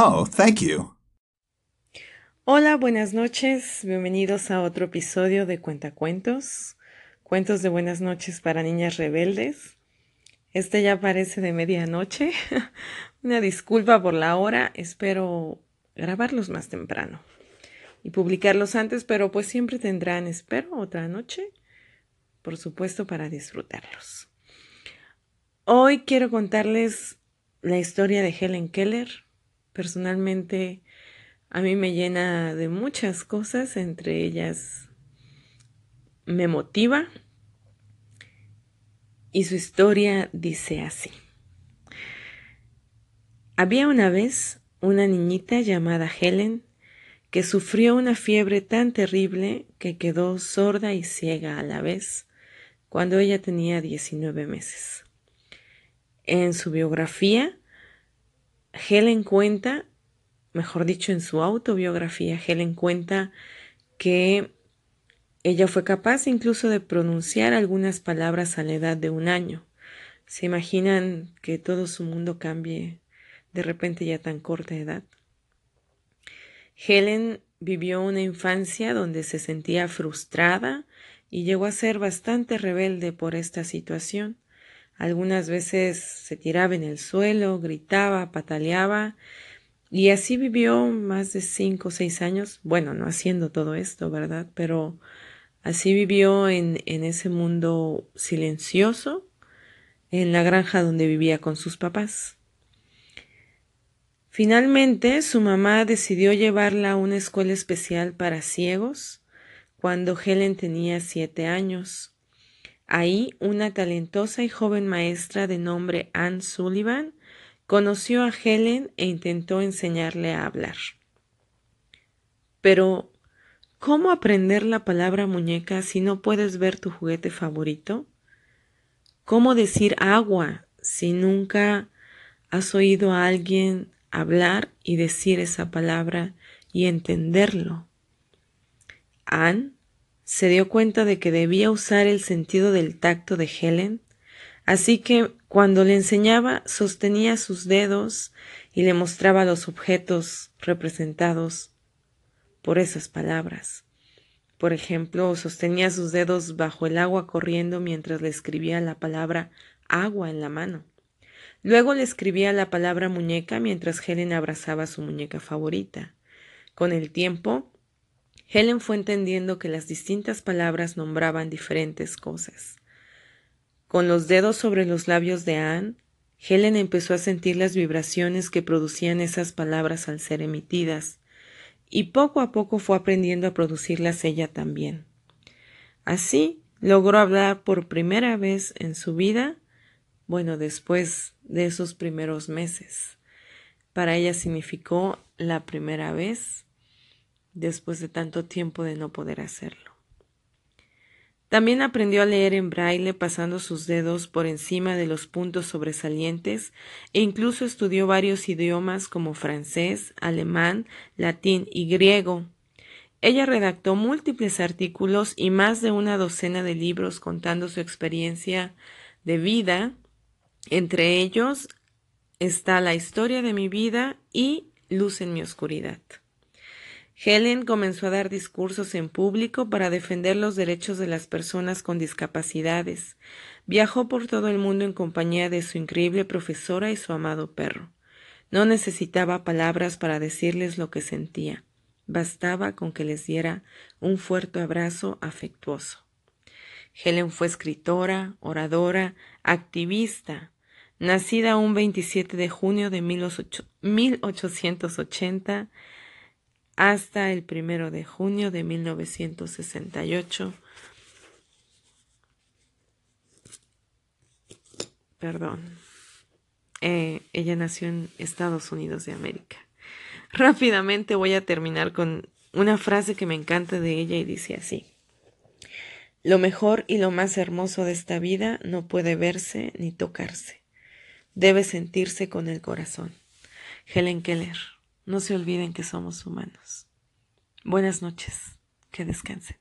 Oh, thank you. Hola, buenas noches. Bienvenidos a otro episodio de Cuentacuentos. Cuentos de buenas noches para niñas rebeldes. Este ya parece de medianoche. Una disculpa por la hora. Espero grabarlos más temprano y publicarlos antes, pero pues siempre tendrán, espero, otra noche, por supuesto, para disfrutarlos. Hoy quiero contarles la historia de Helen Keller. Personalmente, a mí me llena de muchas cosas, entre ellas me motiva y su historia dice así. Había una vez una niñita llamada Helen que sufrió una fiebre tan terrible que quedó sorda y ciega a la vez cuando ella tenía 19 meses. En su biografía, Helen cuenta, mejor dicho, en su autobiografía, Helen cuenta que ella fue capaz incluso de pronunciar algunas palabras a la edad de un año. ¿Se imaginan que todo su mundo cambie de repente ya tan corta edad? Helen vivió una infancia donde se sentía frustrada y llegó a ser bastante rebelde por esta situación. Algunas veces se tiraba en el suelo, gritaba, pataleaba, y así vivió más de cinco o seis años, bueno, no haciendo todo esto, ¿verdad? Pero así vivió en, en ese mundo silencioso, en la granja donde vivía con sus papás. Finalmente, su mamá decidió llevarla a una escuela especial para ciegos cuando Helen tenía siete años. Ahí, una talentosa y joven maestra de nombre Anne Sullivan conoció a Helen e intentó enseñarle a hablar. Pero, ¿cómo aprender la palabra muñeca si no puedes ver tu juguete favorito? ¿Cómo decir agua si nunca has oído a alguien hablar y decir esa palabra y entenderlo. Anne se dio cuenta de que debía usar el sentido del tacto de Helen, así que cuando le enseñaba sostenía sus dedos y le mostraba los objetos representados por esas palabras. Por ejemplo, sostenía sus dedos bajo el agua corriendo mientras le escribía la palabra agua en la mano. Luego le escribía la palabra muñeca mientras Helen abrazaba a su muñeca favorita. Con el tiempo, Helen fue entendiendo que las distintas palabras nombraban diferentes cosas. Con los dedos sobre los labios de Anne, Helen empezó a sentir las vibraciones que producían esas palabras al ser emitidas, y poco a poco fue aprendiendo a producirlas ella también. Así logró hablar por primera vez en su vida bueno, después de esos primeros meses. Para ella significó la primera vez después de tanto tiempo de no poder hacerlo. También aprendió a leer en braille pasando sus dedos por encima de los puntos sobresalientes e incluso estudió varios idiomas como francés, alemán, latín y griego. Ella redactó múltiples artículos y más de una docena de libros contando su experiencia de vida entre ellos está la historia de mi vida y Luz en mi oscuridad. Helen comenzó a dar discursos en público para defender los derechos de las personas con discapacidades. Viajó por todo el mundo en compañía de su increíble profesora y su amado perro. No necesitaba palabras para decirles lo que sentía. Bastaba con que les diera un fuerte abrazo afectuoso. Helen fue escritora, oradora, activista, Nacida un 27 de junio de 1880 hasta el 1 de junio de 1968. Perdón. Eh, ella nació en Estados Unidos de América. Rápidamente voy a terminar con una frase que me encanta de ella y dice así. Lo mejor y lo más hermoso de esta vida no puede verse ni tocarse debe sentirse con el corazón. Helen Keller, no se olviden que somos humanos. Buenas noches, que descansen.